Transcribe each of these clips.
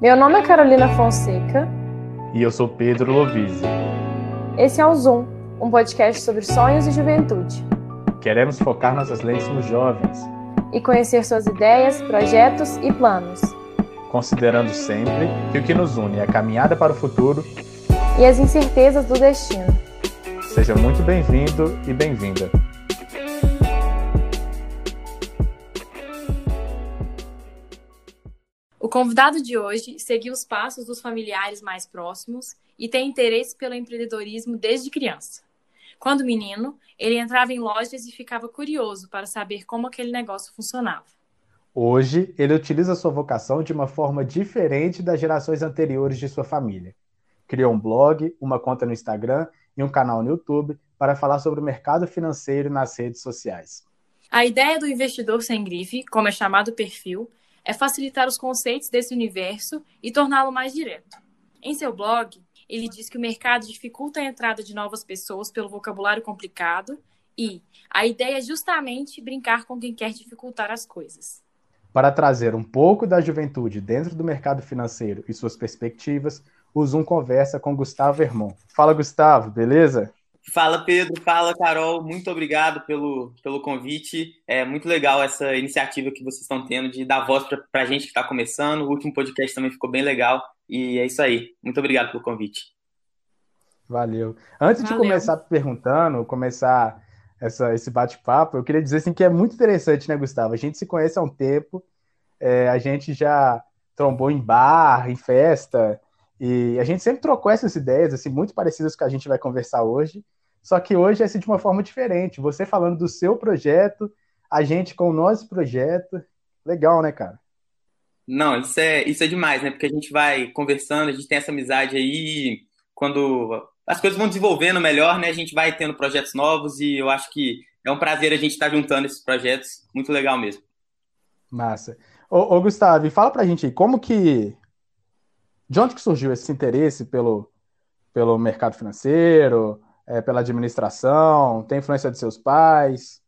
Meu nome é Carolina Fonseca. E eu sou Pedro Lovise. Esse é o Zoom, um podcast sobre sonhos e juventude. Queremos focar nossas lentes nos jovens. E conhecer suas ideias, projetos e planos. Considerando sempre que o que nos une é a caminhada para o futuro e as incertezas do destino. Seja muito bem-vindo e bem-vinda. Convidado de hoje seguiu os passos dos familiares mais próximos e tem interesse pelo empreendedorismo desde criança. Quando menino, ele entrava em lojas e ficava curioso para saber como aquele negócio funcionava. Hoje, ele utiliza sua vocação de uma forma diferente das gerações anteriores de sua família. Criou um blog, uma conta no Instagram e um canal no YouTube para falar sobre o mercado financeiro nas redes sociais. A ideia do investidor sem grife, como é chamado o perfil, é facilitar os conceitos desse universo e torná-lo mais direto. Em seu blog, ele diz que o mercado dificulta a entrada de novas pessoas pelo vocabulário complicado e a ideia é justamente brincar com quem quer dificultar as coisas. Para trazer um pouco da juventude dentro do mercado financeiro e suas perspectivas, o Zoom conversa com Gustavo Vermont. Fala, Gustavo, beleza? Fala Pedro, fala Carol, muito obrigado pelo, pelo convite. É muito legal essa iniciativa que vocês estão tendo de dar voz para a gente que está começando. O último podcast também ficou bem legal e é isso aí. Muito obrigado pelo convite. Valeu. Antes Valeu. de começar perguntando, começar essa, esse bate-papo, eu queria dizer assim, que é muito interessante, né, Gustavo? A gente se conhece há um tempo, é, a gente já trombou em bar, em festa, e a gente sempre trocou essas ideias, assim, muito parecidas com a que a gente vai conversar hoje, só que hoje é assim, de uma forma diferente. Você falando do seu projeto, a gente com o nosso projeto. Legal, né, cara? Não, isso é, isso é demais, né? Porque a gente vai conversando, a gente tem essa amizade aí, quando as coisas vão desenvolvendo melhor, né? A gente vai tendo projetos novos e eu acho que é um prazer a gente estar juntando esses projetos. Muito legal mesmo. Massa. Ô, ô Gustavo, fala pra gente aí, como que de onde que surgiu esse interesse pelo, pelo mercado financeiro, é, pela administração? Tem influência de seus pais?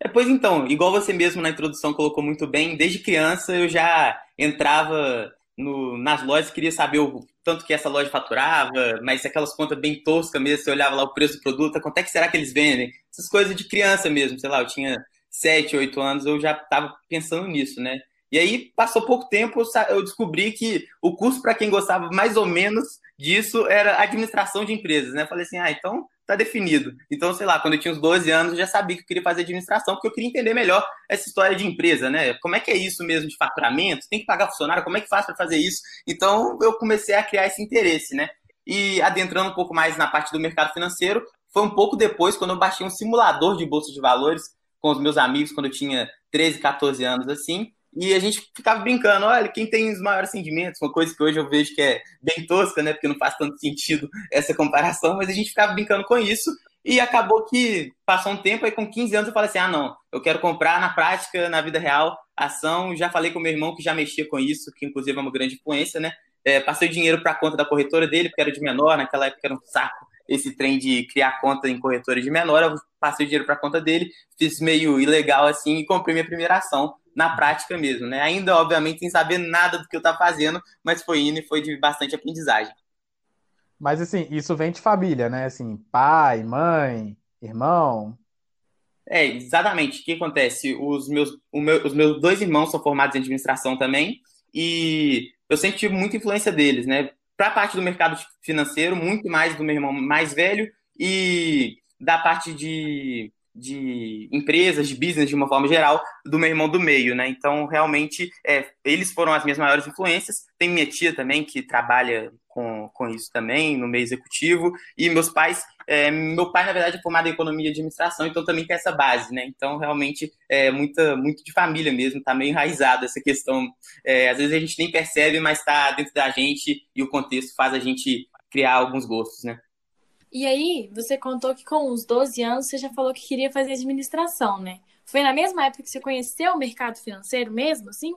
É, pois então, igual você mesmo na introdução colocou muito bem, desde criança eu já entrava no, nas lojas, queria saber o tanto que essa loja faturava, mas aquelas contas bem toscas mesmo, você olhava lá o preço do produto, quanto é que será que eles vendem? Essas coisas de criança mesmo, sei lá, eu tinha 7, 8 anos, eu já estava pensando nisso, né? E aí, passou pouco tempo, eu descobri que o curso para quem gostava mais ou menos disso era administração de empresas, né? Falei assim, ah, então tá definido. Então, sei lá, quando eu tinha uns 12 anos, eu já sabia que eu queria fazer administração, porque eu queria entender melhor essa história de empresa, né? Como é que é isso mesmo de faturamento? Tem que pagar funcionário? Como é que faz para fazer isso? Então, eu comecei a criar esse interesse, né? E adentrando um pouco mais na parte do mercado financeiro, foi um pouco depois, quando eu baixei um simulador de bolsa de valores com os meus amigos, quando eu tinha 13, 14 anos, assim, e a gente ficava brincando, olha, quem tem os maiores rendimentos, uma coisa que hoje eu vejo que é bem tosca, né? Porque não faz tanto sentido essa comparação, mas a gente ficava brincando com isso. E acabou que passou um tempo, aí com 15 anos eu falei assim: ah, não, eu quero comprar na prática, na vida real, ação. Já falei com meu irmão que já mexia com isso, que inclusive é uma grande influência, né? É, passei o dinheiro para a conta da corretora dele, porque era de menor, naquela época era um saco esse trem de criar conta em corretora de menor. Eu passei o dinheiro para a conta dele, fiz meio ilegal assim e comprei minha primeira ação na prática mesmo, né? Ainda, obviamente, sem saber nada do que eu estava fazendo, mas foi indo e foi de bastante aprendizagem. Mas, assim, isso vem de família, né? Assim, pai, mãe, irmão. É, exatamente. O que acontece? Os meus, meu, os meus dois irmãos são formados em administração também, e eu sempre tive muita influência deles, né? Para a parte do mercado financeiro, muito mais do meu irmão mais velho, e da parte de de empresas, de business de uma forma geral, do meu irmão do meio, né? Então, realmente, é, eles foram as minhas maiores influências. Tem minha tia também, que trabalha com, com isso também, no meio executivo, e meus pais. É, meu pai, na verdade, é formado em economia e administração, então também tem essa base, né? Então, realmente, é muita, muito de família mesmo, tá meio enraizado essa questão. É, às vezes a gente nem percebe, mas tá dentro da gente e o contexto faz a gente criar alguns gostos, né? E aí, você contou que com uns 12 anos você já falou que queria fazer administração, né? Foi na mesma época que você conheceu o mercado financeiro mesmo, assim?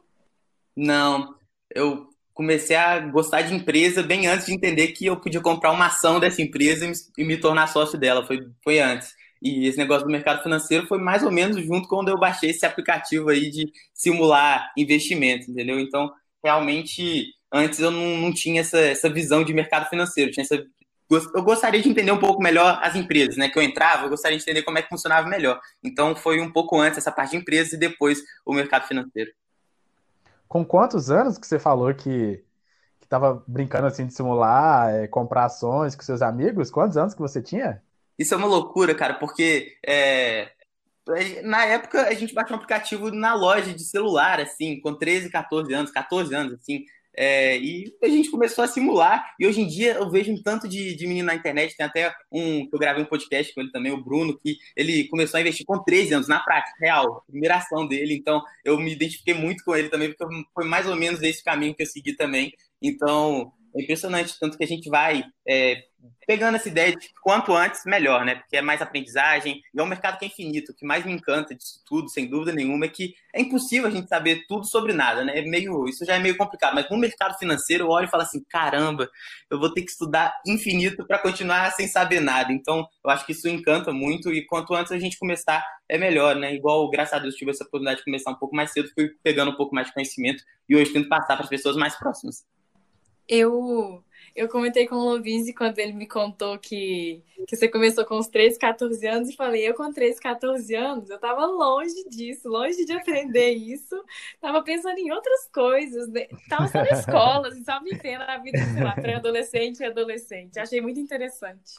Não, eu comecei a gostar de empresa bem antes de entender que eu podia comprar uma ação dessa empresa e me, tornar sócio dela. Foi, foi antes. E esse negócio do mercado financeiro foi mais ou menos junto quando eu baixei esse aplicativo aí de simular investimento, entendeu? Então, realmente, antes eu não, não tinha essa, essa visão de mercado financeiro, tinha essa eu gostaria de entender um pouco melhor as empresas, né? Que eu entrava, eu gostaria de entender como é que funcionava melhor. Então foi um pouco antes essa parte de empresas e depois o mercado financeiro. Com quantos anos que você falou que estava brincando assim de simular, é, comprar ações com seus amigos? Quantos anos que você tinha? Isso é uma loucura, cara, porque é, na época a gente baixou um aplicativo na loja de celular, assim, com 13, 14 anos, 14 anos, assim. É, e a gente começou a simular, e hoje em dia eu vejo um tanto de, de menino na internet, tem até um que eu gravei um podcast com ele também, o Bruno, que ele começou a investir com 13 anos, na prática, real, admiração dele, então eu me identifiquei muito com ele também, porque foi mais ou menos esse caminho que eu segui também, então é impressionante, tanto que a gente vai é, pegando essa ideia de quanto antes, melhor, né? Porque é mais aprendizagem e é um mercado que é infinito. O que mais me encanta disso tudo, sem dúvida nenhuma, é que é impossível a gente saber tudo sobre nada, né? É meio, isso já é meio complicado. Mas no mercado financeiro, eu olho e falo assim: caramba, eu vou ter que estudar infinito para continuar sem saber nada. Então, eu acho que isso encanta muito e quanto antes a gente começar, é melhor, né? Igual, graças a Deus, tive essa oportunidade de começar um pouco mais cedo, fui pegando um pouco mais de conhecimento e hoje tento passar para as pessoas mais próximas. Eu eu comentei com o Lovinzi quando ele me contou que, que você começou com os 13, 14 anos e falei, eu com 13, 14 anos, eu tava longe disso, longe de aprender isso, tava pensando em outras coisas, né? tava só na escola, assim, só vivendo a vida, sei lá, pré-adolescente e adolescente. Achei muito interessante.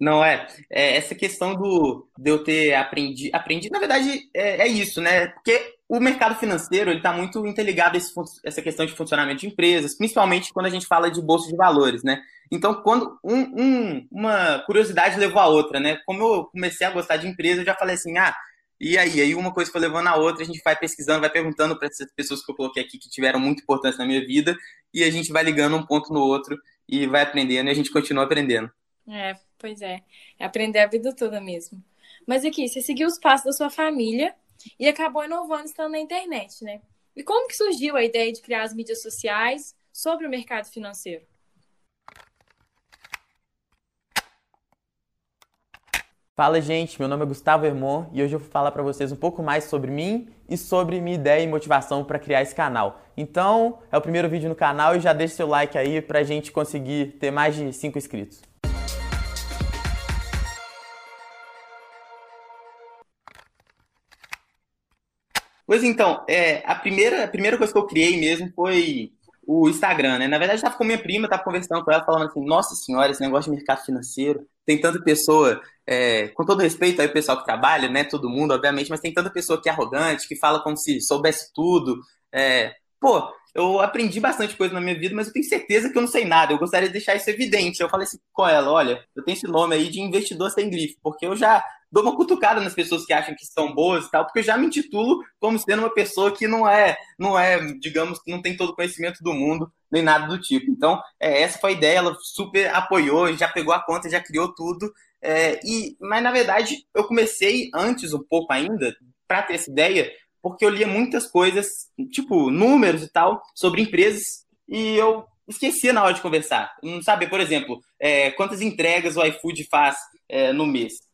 Não, é, é, essa questão do, de eu ter aprendido, aprendi, na verdade, é, é isso, né? Porque o mercado financeiro ele está muito interligado a esse, essa questão de funcionamento de empresas, principalmente quando a gente fala de bolsa de valores, né? Então, quando um, um, uma curiosidade levou a outra, né? Como eu comecei a gostar de empresa, eu já falei assim, ah, e aí? Aí uma coisa foi levando a outra, a gente vai pesquisando, vai perguntando para essas pessoas que eu coloquei aqui que tiveram muita importância na minha vida, e a gente vai ligando um ponto no outro e vai aprendendo e a gente continua aprendendo. É, pois é. É aprender a vida toda mesmo. Mas aqui, você seguiu os passos da sua família e acabou inovando estando na internet, né? E como que surgiu a ideia de criar as mídias sociais sobre o mercado financeiro? Fala, gente. Meu nome é Gustavo Hermon e hoje eu vou falar para vocês um pouco mais sobre mim e sobre minha ideia e motivação para criar esse canal. Então, é o primeiro vídeo no canal e já deixe seu like aí para a gente conseguir ter mais de 5 inscritos. Pois então, é, a, primeira, a primeira coisa que eu criei mesmo foi o Instagram, né? Na verdade, estava com minha prima, estava conversando com ela, falando assim, nossa senhora, esse negócio de mercado financeiro, tem tanta pessoa, é, com todo respeito aí o pessoal que trabalha, né? Todo mundo, obviamente, mas tem tanta pessoa que é arrogante, que fala como se soubesse tudo. É, pô, eu aprendi bastante coisa na minha vida, mas eu tenho certeza que eu não sei nada. Eu gostaria de deixar isso evidente. Eu falei assim com ela, olha, eu tenho esse nome aí de investidor sem grife, porque eu já dou uma cutucada nas pessoas que acham que são boas e tal, porque eu já me intitulo como sendo uma pessoa que não é, não é, digamos, não tem todo o conhecimento do mundo, nem nada do tipo. Então, é, essa foi a ideia, ela super apoiou, já pegou a conta, já criou tudo. É, e, mas, na verdade, eu comecei antes um pouco ainda, para ter essa ideia, porque eu lia muitas coisas, tipo, números e tal, sobre empresas, e eu esquecia na hora de conversar. Não sabia, por exemplo, é, quantas entregas o iFood faz é, no mês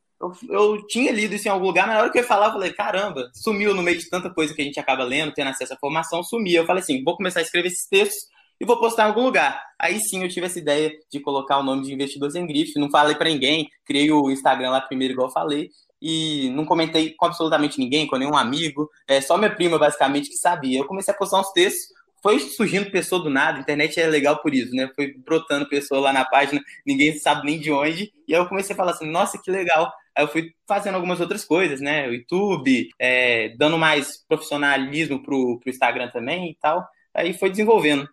eu, eu, tinha lido isso em algum lugar, mas na hora que eu ia falar, eu falei, caramba, sumiu no meio de tanta coisa que a gente acaba lendo, tendo acesso à formação, sumia. Eu falei assim, vou começar a escrever esses textos e vou postar em algum lugar. Aí sim eu tive essa ideia de colocar o nome de Investidor Sem Grife, não falei para ninguém, criei o Instagram lá primeiro, igual eu falei, e não comentei com absolutamente ninguém, com nenhum amigo, é só minha prima, basicamente, que sabia. Eu comecei a postar uns textos, foi surgindo pessoa do nada, a internet é legal por isso, né? Foi brotando pessoa lá na página, ninguém sabe nem de onde, e aí eu comecei a falar assim, nossa, que legal, Aí eu fui fazendo algumas outras coisas, né? O YouTube, é, dando mais profissionalismo pro, pro Instagram também e tal. Aí foi desenvolvendo.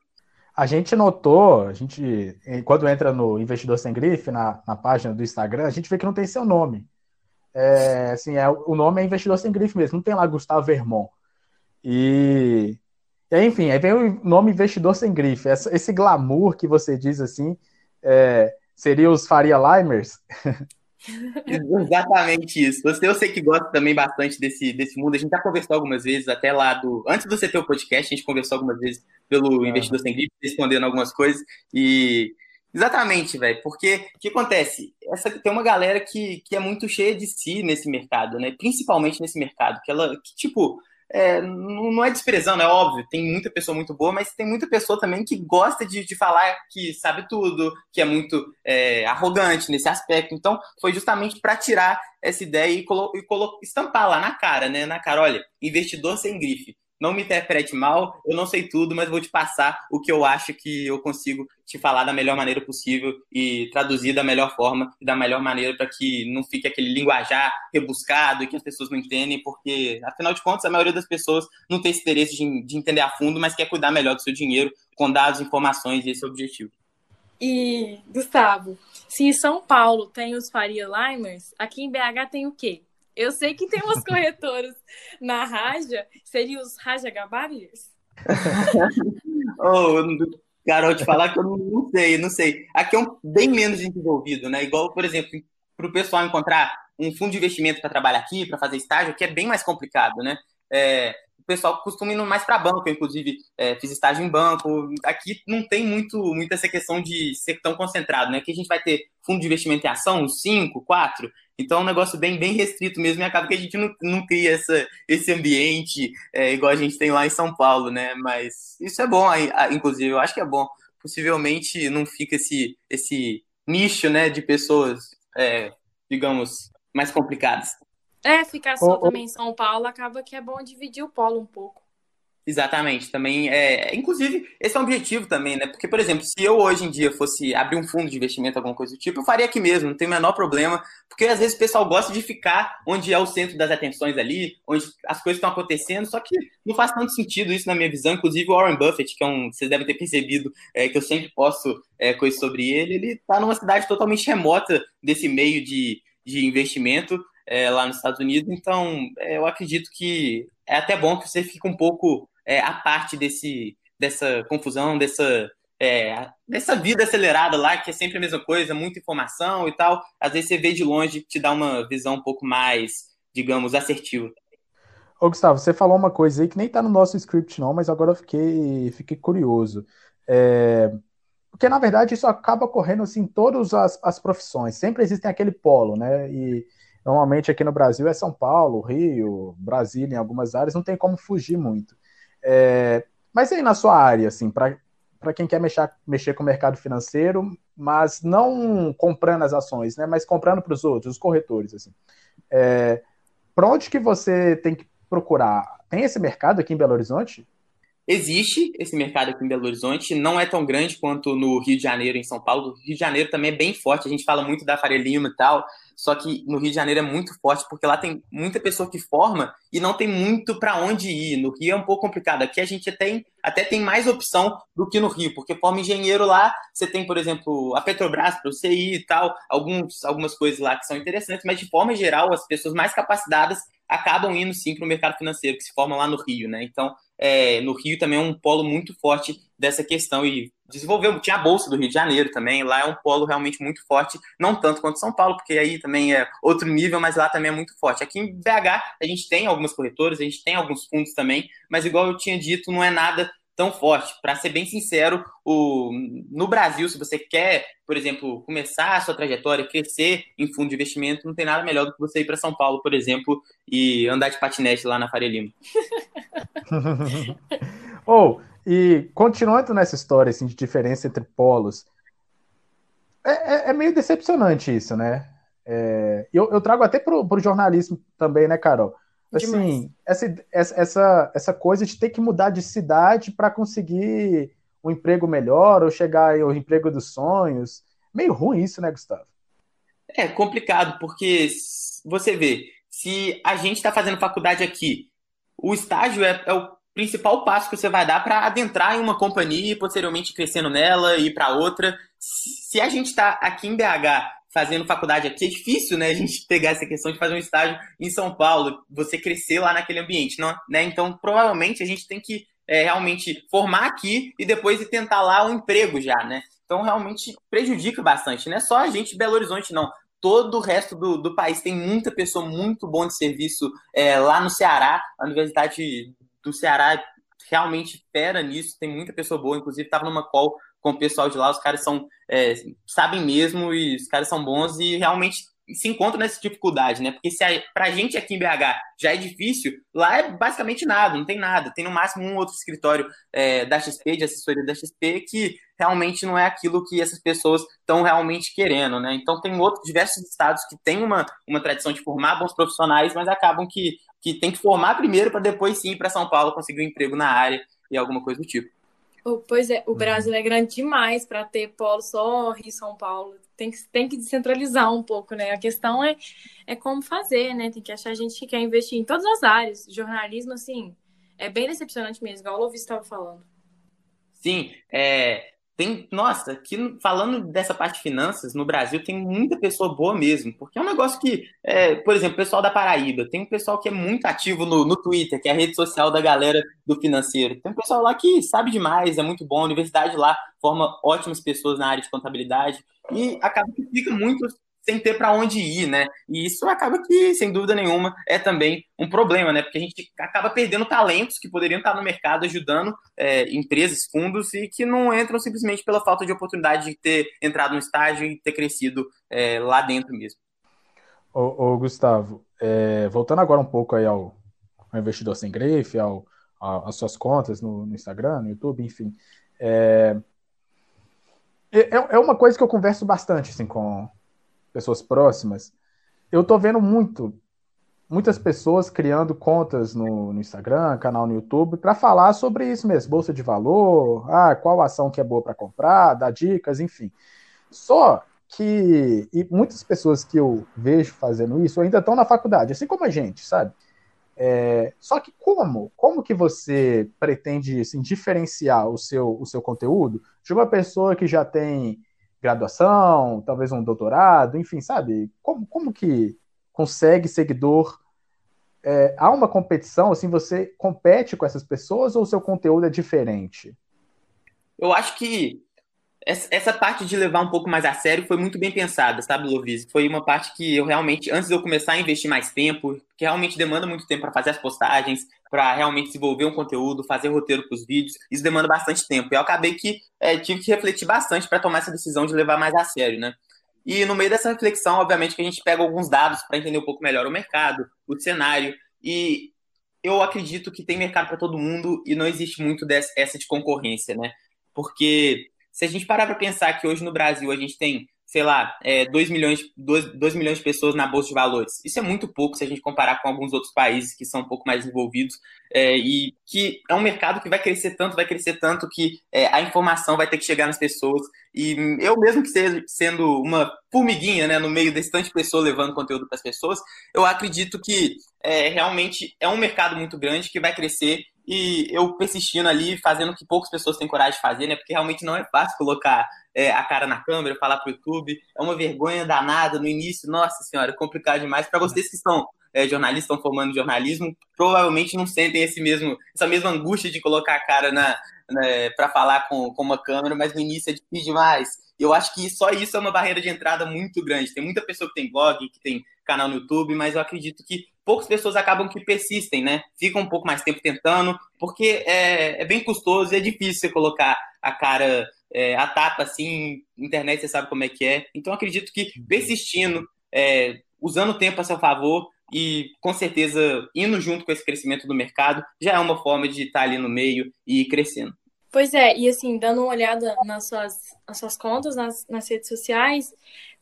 A gente notou, a gente, quando entra no Investidor Sem Grife, na, na página do Instagram, a gente vê que não tem seu nome. É, assim, é, o nome é Investidor Sem Grife mesmo, não tem lá Gustavo Vermont. E, enfim, aí vem o nome Investidor Sem Grife. Essa, esse glamour que você diz assim, é, seria os Faria Limers? Exatamente isso. Você, eu sei que gosta também bastante desse, desse mundo. A gente já conversou algumas vezes, até lá do. Antes de você ter o podcast, a gente conversou algumas vezes pelo Investidor Sem Gripe, respondendo algumas coisas. E, Exatamente, velho. Porque o que acontece? Essa, tem uma galera que, que é muito cheia de si nesse mercado, né? Principalmente nesse mercado. Que ela, que, tipo, é, não é desprezando, é óbvio, tem muita pessoa muito boa, mas tem muita pessoa também que gosta de, de falar que sabe tudo, que é muito é, arrogante nesse aspecto. Então, foi justamente para tirar essa ideia e, colo e colo estampar lá na cara, né? Na cara, olha, investidor sem grife não me interprete mal, eu não sei tudo, mas vou te passar o que eu acho que eu consigo te falar da melhor maneira possível e traduzir da melhor forma e da melhor maneira para que não fique aquele linguajar rebuscado e que as pessoas não entendem, porque, afinal de contas, a maioria das pessoas não tem esse interesse de, de entender a fundo, mas quer cuidar melhor do seu dinheiro com dados, informações e esse é o objetivo. E, Gustavo, se em São Paulo tem os Faria Limers, aqui em BH tem o quê? Eu sei que tem umas corretoras na Raja, seriam os Raja Gabarilhas? oh, Carol, te falar que eu não, sei, não sei. Aqui é um, bem menos desenvolvido, né? Igual, por exemplo, para o pessoal encontrar um fundo de investimento para trabalhar aqui, para fazer estágio, que é bem mais complicado, né? É, pessoal costuma ir mais para banco, eu, inclusive é, fiz estágio em banco. Aqui não tem muito, muito essa questão de ser tão concentrado, né? Aqui a gente vai ter fundo de investimento em ação, cinco, quatro. Então é um negócio bem, bem restrito mesmo e acaba que a gente não, não cria essa, esse ambiente é, igual a gente tem lá em São Paulo, né? Mas isso é bom, inclusive, eu acho que é bom. Possivelmente não fica esse, esse nicho né, de pessoas, é, digamos, mais complicadas. É, ficar só também em São Paulo acaba que é bom dividir o polo um pouco. Exatamente, também é, inclusive esse é um objetivo também, né? Porque, por exemplo, se eu hoje em dia fosse abrir um fundo de investimento, alguma coisa do tipo, eu faria aqui mesmo, não tem o menor problema, porque às vezes o pessoal gosta de ficar onde é o centro das atenções ali, onde as coisas estão acontecendo, só que não faz tanto sentido isso na minha visão. Inclusive o Warren Buffett, que é um, vocês devem ter percebido, é, que eu sempre posto é, coisas sobre ele, ele está numa cidade totalmente remota desse meio de, de investimento é, lá nos Estados Unidos, então é, eu acredito que é até bom que você fique um pouco é, a parte desse, dessa confusão, dessa, é, dessa vida acelerada lá, que é sempre a mesma coisa, muita informação e tal. Às vezes você vê de longe, te dá uma visão um pouco mais, digamos, assertiva. Ô, Gustavo, você falou uma coisa aí que nem tá no nosso script, não, mas agora eu fiquei, fiquei curioso. É, porque, na verdade, isso acaba ocorrendo assim, em todas as, as profissões. Sempre existem aquele polo, né? E normalmente aqui no Brasil é São Paulo, Rio, Brasília, em algumas áreas, não tem como fugir muito. É, mas aí na sua área, assim, para quem quer mexer, mexer com o mercado financeiro, mas não comprando as ações, né, mas comprando para os outros, os corretores, assim. É, para onde que você tem que procurar? Tem esse mercado aqui em Belo Horizonte? Existe esse mercado aqui em Belo Horizonte, não é tão grande quanto no Rio de Janeiro, em São Paulo. O Rio de Janeiro também é bem forte, a gente fala muito da Faria Lima e tal, só que no Rio de Janeiro é muito forte, porque lá tem muita pessoa que forma e não tem muito para onde ir. No Rio é um pouco complicado. Aqui a gente tem, até tem mais opção do que no Rio, porque forma engenheiro lá, você tem, por exemplo, a Petrobras para você ir e tal, alguns, algumas coisas lá que são interessantes, mas de forma geral, as pessoas mais capacitadas acabam indo sim para o mercado financeiro, que se forma lá no Rio, né? Então, é, no Rio também é um polo muito forte dessa questão e desenvolveu, tinha a Bolsa do Rio de Janeiro também, lá é um polo realmente muito forte, não tanto quanto São Paulo, porque aí também é outro nível, mas lá também é muito forte. Aqui em BH a gente tem algumas corretoras, a gente tem alguns fundos também, mas igual eu tinha dito, não é nada tão forte. Para ser bem sincero, o, no Brasil, se você quer, por exemplo, começar a sua trajetória, crescer em fundo de investimento, não tem nada melhor do que você ir para São Paulo, por exemplo, e andar de patinete lá na Faria Lima. Ou, oh, e continuando nessa história assim, de diferença entre polos, é, é, é meio decepcionante isso, né? É, eu, eu, trago até para o jornalismo também, né, Carol? Assim, essa, essa, essa coisa de ter que mudar de cidade para conseguir um emprego melhor ou chegar ao emprego dos sonhos. Meio ruim isso, né, Gustavo? É complicado, porque você vê, se a gente está fazendo faculdade aqui, o estágio é, é, o principal passo que você vai dar para adentrar em uma companhia e posteriormente crescendo nela e ir para outra. Se a gente está aqui em BH fazendo faculdade aqui, é difícil, né, a gente pegar essa questão de fazer um estágio em São Paulo, você crescer lá naquele ambiente, não, né? Então, provavelmente a gente tem que é, realmente formar aqui e depois tentar lá um emprego já, né? Então, realmente prejudica bastante, não é só a gente Belo Horizonte, não. Todo o resto do, do país tem muita pessoa muito bom de serviço é, lá no Ceará, a Universidade do Ceará realmente fera nisso, tem muita pessoa boa, inclusive estava numa call com o pessoal de lá, os caras são é, sabem mesmo e os caras são bons e realmente se encontram nessa dificuldade, né? Porque se a, pra gente aqui em BH já é difícil, lá é basicamente nada, não tem nada. Tem no máximo um outro escritório é, da XP, de assessoria da XP, que realmente não é aquilo que essas pessoas estão realmente querendo, né? Então tem outros diversos estados que têm uma, uma tradição de formar bons profissionais, mas acabam que, que tem que formar primeiro para depois sim ir para São Paulo conseguir um emprego na área e alguma coisa do tipo. Pois é, o Brasil é grande demais para ter polo só Rio São Paulo. Tem que, tem que descentralizar um pouco, né? A questão é, é como fazer, né? Tem que achar gente que quer investir em todas as áreas. Jornalismo, assim, é bem decepcionante mesmo, igual o Lovis estava falando. Sim, é, tem, nossa, aqui falando dessa parte de finanças, no Brasil tem muita pessoa boa mesmo, porque é um negócio que, é, por exemplo, o pessoal da Paraíba, tem um pessoal que é muito ativo no, no Twitter, que é a rede social da galera do financeiro. Tem um pessoal lá que sabe demais, é muito bom, a universidade lá forma ótimas pessoas na área de contabilidade, e acaba que fica muito sem ter para onde ir, né? E isso acaba que, sem dúvida nenhuma, é também um problema, né? Porque a gente acaba perdendo talentos que poderiam estar no mercado ajudando é, empresas, fundos e que não entram simplesmente pela falta de oportunidade de ter entrado no estágio e ter crescido é, lá dentro mesmo. Ô, ô Gustavo, é, voltando agora um pouco aí ao, ao investidor sem grife, ao, às suas contas no, no, Instagram, no YouTube, enfim. É, é, é uma coisa que eu converso bastante assim, com, pessoas próximas, eu tô vendo muito, muitas pessoas criando contas no, no Instagram, canal no YouTube, para falar sobre isso mesmo, bolsa de valor, ah, qual ação que é boa para comprar, dar dicas, enfim. Só que e muitas pessoas que eu vejo fazendo isso ainda estão na faculdade, assim como a gente, sabe? É, só que como? Como que você pretende assim, diferenciar o seu, o seu conteúdo de uma pessoa que já tem graduação, talvez um doutorado, enfim, sabe? Como, como que consegue seguidor? É, há uma competição, assim, você compete com essas pessoas ou o seu conteúdo é diferente? Eu acho que essa parte de levar um pouco mais a sério foi muito bem pensada, sabe, Lovise? Foi uma parte que eu realmente, antes de eu começar a investir mais tempo, que realmente demanda muito tempo para fazer as postagens, para realmente desenvolver um conteúdo, fazer roteiro para os vídeos, isso demanda bastante tempo. E eu acabei que é, tive que refletir bastante para tomar essa decisão de levar mais a sério, né? E no meio dessa reflexão, obviamente, que a gente pega alguns dados para entender um pouco melhor o mercado, o cenário, e eu acredito que tem mercado para todo mundo e não existe muito dessa de concorrência, né? Porque se a gente parar para pensar que hoje no Brasil a gente tem, sei lá, é, 2, milhões, 2, 2 milhões de pessoas na Bolsa de Valores, isso é muito pouco se a gente comparar com alguns outros países que são um pouco mais desenvolvidos é, e que é um mercado que vai crescer tanto, vai crescer tanto que é, a informação vai ter que chegar nas pessoas. E eu mesmo que seja sendo uma formiguinha né, no meio desse tanto de pessoas levando conteúdo para as pessoas, eu acredito que é, realmente é um mercado muito grande que vai crescer e eu persistindo ali, fazendo o que poucas pessoas têm coragem de fazer, né? Porque realmente não é fácil colocar é, a cara na câmera, falar para o YouTube. É uma vergonha danada no início, nossa senhora, é complicado demais. Para vocês que estão é, jornalistas, estão formando jornalismo, provavelmente não sentem esse mesmo, essa mesma angústia de colocar a cara na, né, para falar com, com uma câmera, mas no início é difícil demais. Eu acho que só isso é uma barreira de entrada muito grande. Tem muita pessoa que tem blog, que tem canal no YouTube, mas eu acredito que poucas pessoas acabam que persistem, né? Ficam um pouco mais tempo tentando, porque é, é bem custoso e é difícil você colocar a cara é, a tapa assim, internet você sabe como é que é. Então acredito que persistindo, é, usando o tempo a seu favor e com certeza indo junto com esse crescimento do mercado, já é uma forma de estar ali no meio e ir crescendo. Pois é, e assim, dando uma olhada nas suas, nas suas contas, nas, nas redes sociais,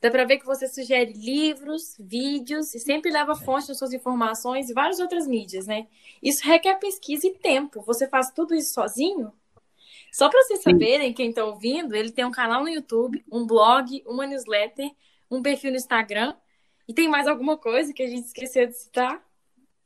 dá para ver que você sugere livros, vídeos e sempre leva fonte das suas informações e várias outras mídias, né? Isso requer pesquisa e tempo. Você faz tudo isso sozinho? Só para vocês saberem, quem está ouvindo, ele tem um canal no YouTube, um blog, uma newsletter, um perfil no Instagram. E tem mais alguma coisa que a gente esqueceu de citar?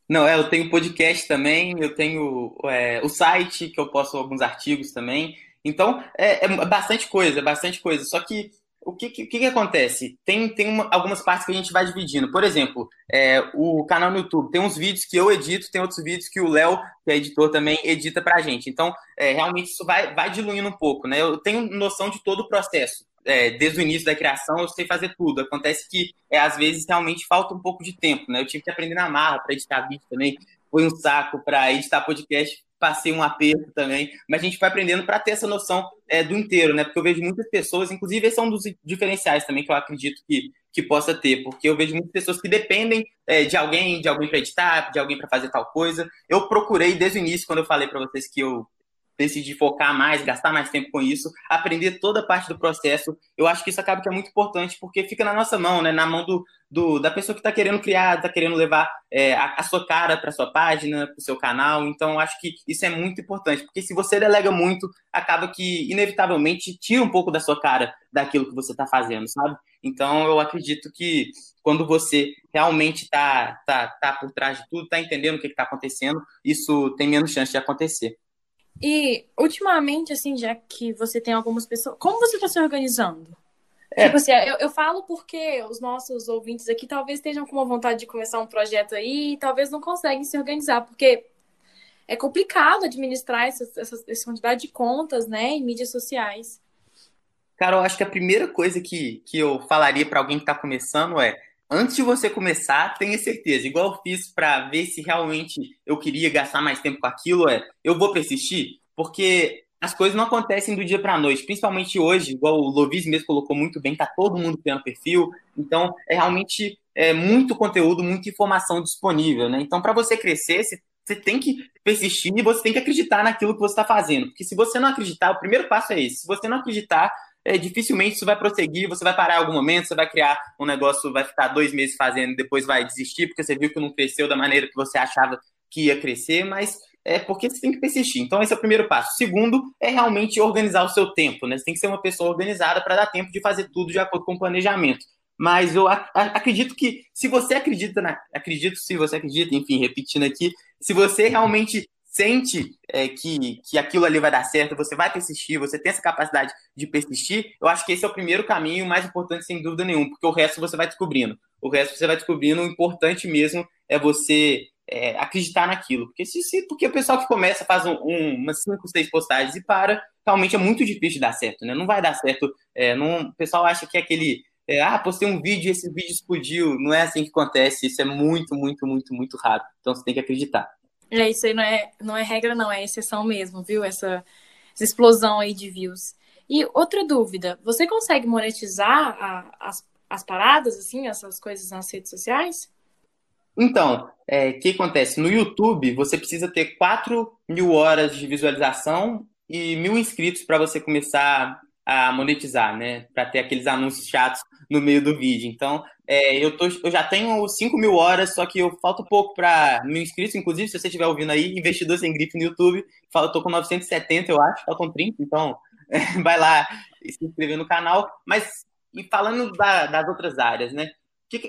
Não, é, eu tenho podcast também, eu tenho é, o site, que eu posto alguns artigos também. Então, é, é bastante coisa, é bastante coisa. Só que o que, que, que acontece? Tem, tem uma, algumas partes que a gente vai dividindo. Por exemplo, é, o canal no YouTube tem uns vídeos que eu edito, tem outros vídeos que o Léo, que é editor também, edita pra gente. Então, é, realmente isso vai, vai diluindo um pouco, né? Eu tenho noção de todo o processo é, desde o início da criação, eu sei fazer tudo. Acontece que, é, às vezes, realmente falta um pouco de tempo, né? Eu tive que aprender na marra para editar vídeo também. Foi um saco para editar podcast. Passei um aperto também, mas a gente vai aprendendo para ter essa noção é, do inteiro, né? Porque eu vejo muitas pessoas, inclusive esse é um dos diferenciais também que eu acredito que, que possa ter, porque eu vejo muitas pessoas que dependem é, de alguém, de alguém para editar, de alguém para fazer tal coisa. Eu procurei desde o início, quando eu falei para vocês que eu decidir focar mais, gastar mais tempo com isso, aprender toda a parte do processo. Eu acho que isso acaba que é muito importante, porque fica na nossa mão, né? Na mão do, do da pessoa que está querendo criar, está querendo levar é, a, a, sua cara para sua página, para o seu canal. Então, eu acho que isso é muito importante, porque se você delega muito, acaba que, inevitavelmente, tira um pouco da sua cara daquilo que você está fazendo, sabe? Então, eu acredito que quando você realmente está tá, tá por trás de tudo, está entendendo o que está acontecendo, isso tem menos chance de acontecer. E, ultimamente, assim, já que você tem algumas pessoas. Como você está se organizando? É. Tipo assim, eu, eu falo porque os nossos ouvintes aqui talvez estejam com uma vontade de começar um projeto aí e talvez não conseguem se organizar, porque é complicado administrar essa, essa, essa quantidade de contas, né, em mídias sociais. Cara, eu acho que a primeira coisa que, que eu falaria para alguém que está começando é antes de você começar, tenha certeza. Igual eu fiz para ver se realmente eu queria gastar mais tempo com aquilo, é eu vou persistir, porque as coisas não acontecem do dia para noite, principalmente hoje, igual o Lovis mesmo colocou muito bem, tá todo mundo criando perfil, então é realmente é, muito conteúdo, muita informação disponível, né? Então, para você crescer, você, você tem que persistir e você tem que acreditar naquilo que você está fazendo, porque se você não acreditar, o primeiro passo é esse, se você não acreditar, é, dificilmente isso vai prosseguir, você vai parar em algum momento, você vai criar um negócio, vai ficar dois meses fazendo, depois vai desistir, porque você viu que não cresceu da maneira que você achava que ia crescer, mas é porque você tem que persistir. Então, esse é o primeiro passo. Segundo, é realmente organizar o seu tempo, né? Você tem que ser uma pessoa organizada para dar tempo de fazer tudo de acordo com o planejamento. Mas eu acredito que, se você acredita na. Acredito se você acredita, enfim, repetindo aqui, se você realmente sente é, que, que aquilo ali vai dar certo, você vai persistir, você tem essa capacidade de persistir, eu acho que esse é o primeiro caminho mais importante, sem dúvida nenhuma, porque o resto você vai descobrindo. O resto você vai descobrindo, o importante mesmo é você é, acreditar naquilo. Porque se, se, porque o pessoal que começa faz um, um, umas cinco, seis postagens e para, realmente é muito difícil dar certo, né? Não vai dar certo. É, não, o pessoal acha que é aquele. É, ah, postei um vídeo e esse vídeo explodiu. Não é assim que acontece. Isso é muito, muito, muito, muito raro. Então você tem que acreditar. É, isso aí não é, não é regra, não, é exceção mesmo, viu? Essa, essa explosão aí de views. E outra dúvida, você consegue monetizar a, as, as paradas, assim, essas coisas nas redes sociais? Então, o é, que acontece? No YouTube, você precisa ter 4 mil horas de visualização e mil inscritos para você começar a monetizar, né? Para ter aqueles anúncios chatos no meio do vídeo. Então, é, eu, tô, eu já tenho 5 mil horas, só que eu falta pouco para mil inscritos. Inclusive, se você estiver ouvindo aí, investidor sem grife no YouTube, eu tô com 970, eu acho, faltam 30, então vai lá se inscrever no canal. Mas, e falando da, das outras áreas, né?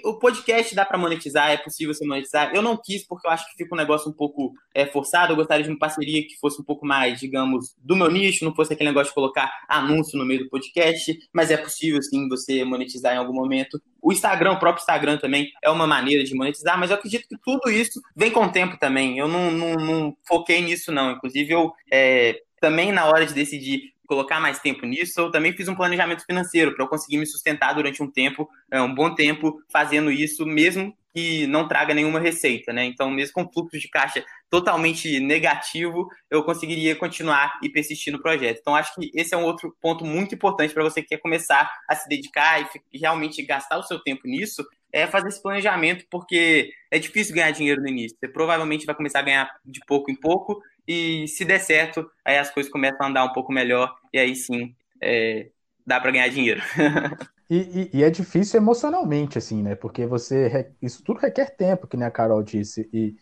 O podcast dá para monetizar? É possível você monetizar? Eu não quis porque eu acho que fica um negócio um pouco é, forçado. Eu gostaria de uma parceria que fosse um pouco mais, digamos, do meu nicho, não fosse aquele negócio de colocar anúncio no meio do podcast, mas é possível sim você monetizar em algum momento. O Instagram, o próprio Instagram também é uma maneira de monetizar, mas eu acredito que tudo isso vem com o tempo também. Eu não, não, não foquei nisso, não. Inclusive, eu é, também na hora de decidir colocar mais tempo nisso, eu também fiz um planejamento financeiro para eu conseguir me sustentar durante um tempo, é, um bom tempo, fazendo isso, mesmo que não traga nenhuma receita, né? Então, mesmo com fluxo de caixa totalmente negativo, eu conseguiria continuar e persistir no projeto. Então, acho que esse é um outro ponto muito importante para você que quer começar a se dedicar e realmente gastar o seu tempo nisso, é fazer esse planejamento, porque é difícil ganhar dinheiro no início. Você provavelmente vai começar a ganhar de pouco em pouco, e se der certo, aí as coisas começam a andar um pouco melhor, e aí sim é, dá para ganhar dinheiro. e, e, e, é difícil emocionalmente, assim, né? Porque você. Isso tudo requer tempo, que nem a Carol disse. E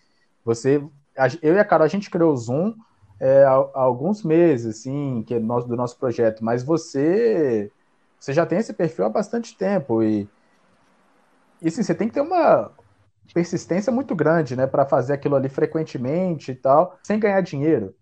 você. Eu e a Carol, a gente criou o Zoom é, há, alguns meses, assim, que é do nosso projeto, mas você. Você já tem esse perfil há bastante tempo e. E assim, você tem que ter uma, persistência muito grande, né, para fazer aquilo ali frequentemente e tal, sem ganhar dinheiro.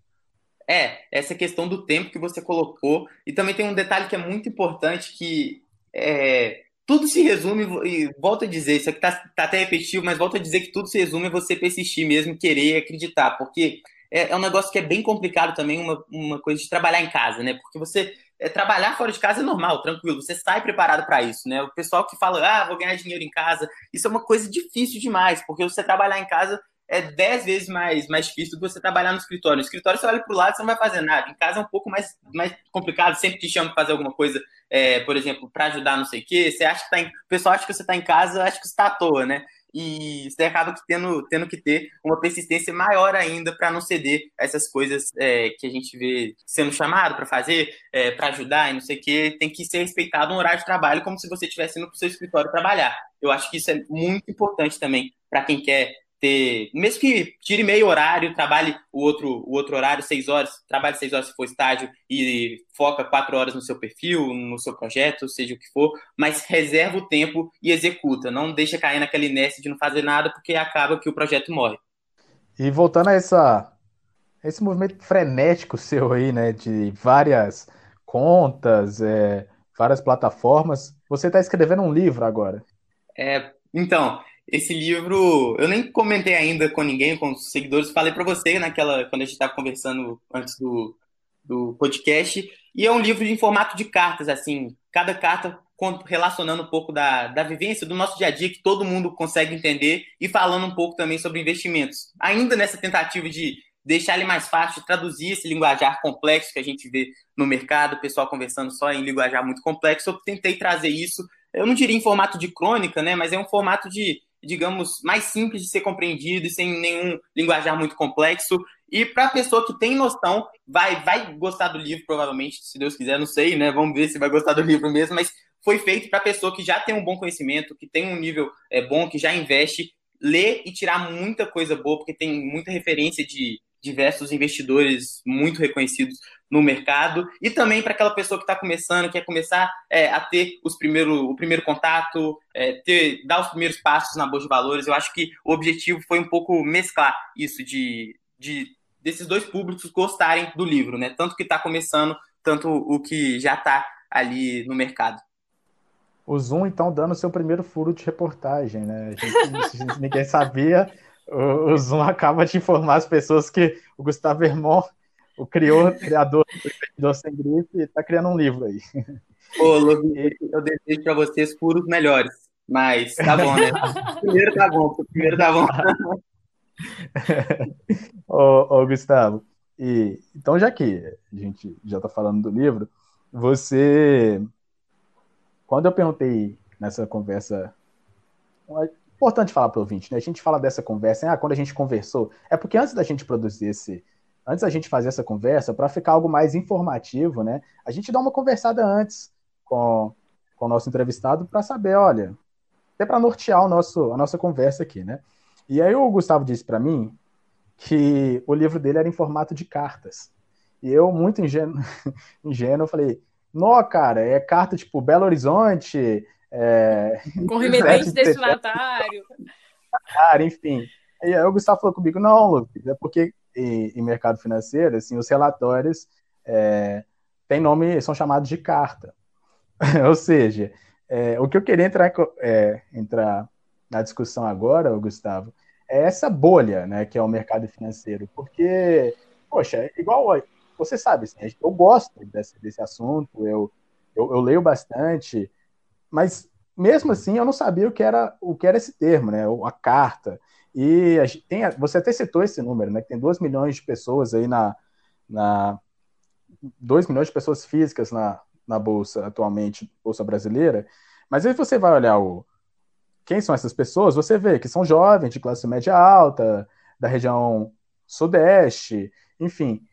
É, essa questão do tempo que você colocou. E também tem um detalhe que é muito importante, que é, tudo se resume, e volto a dizer, isso aqui tá, tá até repetitivo, mas volto a dizer que tudo se resume a você persistir mesmo, querer acreditar, porque é, é, um negócio que é bem complicado também, uma, uma coisa de trabalhar em casa, né? Porque você é, trabalhar fora de casa é normal, tranquilo, você sai preparado para isso, né? O pessoal que fala, ah, vou ganhar dinheiro em casa, isso é uma coisa difícil demais, porque você trabalhar em casa é dez vezes mais, mais difícil do que você trabalhar no escritório. No escritório você olha para o lado você não vai fazer nada. Em casa é um pouco mais, mais complicado, sempre te chama para fazer alguma coisa, é, por exemplo, para ajudar não sei o quê. Você acha que tá em... O pessoal acha que você está em casa, acha que você está à toa, né? E você acaba tendo, tendo que ter uma persistência maior ainda para não ceder a essas coisas é, que a gente vê sendo chamado para fazer, é, para ajudar e não sei o que, tem que ser respeitado um horário de trabalho como se você estivesse indo para o seu escritório trabalhar. Eu acho que isso é muito importante também para quem quer ter, mesmo que tire meio horário, trabalhe o outro, o outro horário, seis horas, trabalhe seis horas se for estágio e foca quatro horas no seu perfil, no seu projeto, seja o que for, mas reserva o tempo e executa, não deixa cair naquela inércia de não fazer nada, porque acaba que o projeto morre. E voltando a essa, esse movimento frenético seu aí, né, de várias contas, é, várias plataformas, você está escrevendo um livro agora. É, então, esse livro, eu nem comentei ainda com ninguém, com os seguidores, falei para você naquela quando a gente estava conversando antes do, do podcast, e é um livro em formato de cartas, assim, cada carta relacionando um pouco da, da vivência do nosso dia a dia que todo mundo consegue entender e falando um pouco também sobre investimentos. Ainda nessa tentativa de deixar ele mais fácil, traduzir esse linguajar complexo que a gente vê no mercado, o pessoal conversando só em linguajar muito complexo, eu tentei trazer isso, eu não diria em formato de crônica, né, mas é um formato de digamos, mais simples de ser compreendido e sem nenhum linguajar muito complexo. E para a pessoa que tem noção, vai, vai gostar do livro, provavelmente, se Deus quiser, não sei, né? Vamos ver se vai gostar do livro mesmo, mas foi feito para a pessoa que já tem um bom conhecimento, que tem um nível é, bom, que já investe, ler e tirar muita coisa boa, porque tem muita referência de diversos investidores muito reconhecidos no mercado e também para aquela pessoa que está começando, quer começar é, a ter os primeiro, o primeiro contato, é, ter, dar os primeiros passos na bolsa de valores. Eu acho que o objetivo foi um pouco mesclar isso de, de desses dois públicos gostarem do livro, né? Tanto que está começando, tanto o que já está ali no mercado. O Zoom, então, dando o seu primeiro furo de reportagem, né? Gente, ninguém sabia, o, o Zoom acaba de informar as pessoas que o Gustavo Hermon o criou, criador do Investidor Sem Grife, está criando um livro aí. Ô, Luiz, eu desejo para vocês furos melhores, mas tá bom, né? Primeiro tá bom, primeiro tá bom. ô, ô, Gustavo, e, então já que a gente já está falando do livro, você, quando eu perguntei nessa conversa, é importante falar para o ouvinte, né? A gente fala dessa conversa, ah, quando a gente conversou, é porque antes da gente produzir esse, antes da gente fazer essa conversa, para ficar algo mais informativo, né? A gente dá uma conversada antes com, com o nosso entrevistado para saber, olha, até para nortear o nosso, a nossa conversa aqui, né? E aí o Gustavo disse para mim que o livro dele era em formato de cartas. E eu, muito ingênuo, ingênuo falei, não, cara, é carta tipo Belo Horizonte, é... com remetente destinatário. Enfim. E aí o Gustavo falou comigo, não, Lucas, é porque em mercado financeiro, assim, os relatórios é, têm nome, são chamados de carta. Ou seja, é, o que eu queria entrar, é, entrar na discussão agora, Gustavo, é essa bolha, né, que é o mercado financeiro, porque, poxa, igual você sabe, assim, eu gosto desse, desse assunto, eu, eu, eu, leio bastante, mas mesmo assim eu não sabia o que era o que era esse termo, né, a carta. E tem, você até citou esse número, né? Que tem 2 milhões de pessoas aí na. na 2 milhões de pessoas físicas na, na Bolsa atualmente, Bolsa Brasileira. Mas aí você vai olhar o, quem são essas pessoas, você vê que são jovens de classe média alta, da região sudeste, enfim.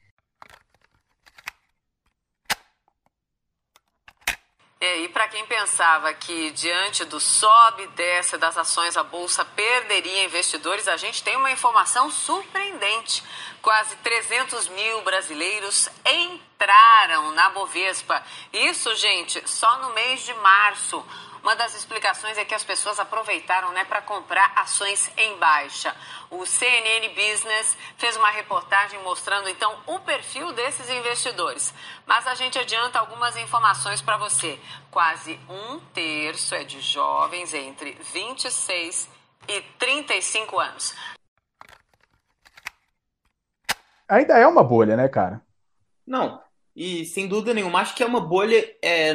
para quem pensava que diante do sobe e desce das ações a bolsa perderia investidores, a gente tem uma informação surpreendente. Quase 300 mil brasileiros entraram na Bovespa. Isso, gente, só no mês de março. Uma das explicações é que as pessoas aproveitaram né, para comprar ações em baixa. O CNN Business fez uma reportagem mostrando então o perfil desses investidores. Mas a gente adianta algumas informações para você. Quase um terço é de jovens entre 26 e 35 anos. Ainda é uma bolha, né, cara? Não, e sem dúvida nenhuma, acho que é uma bolha é,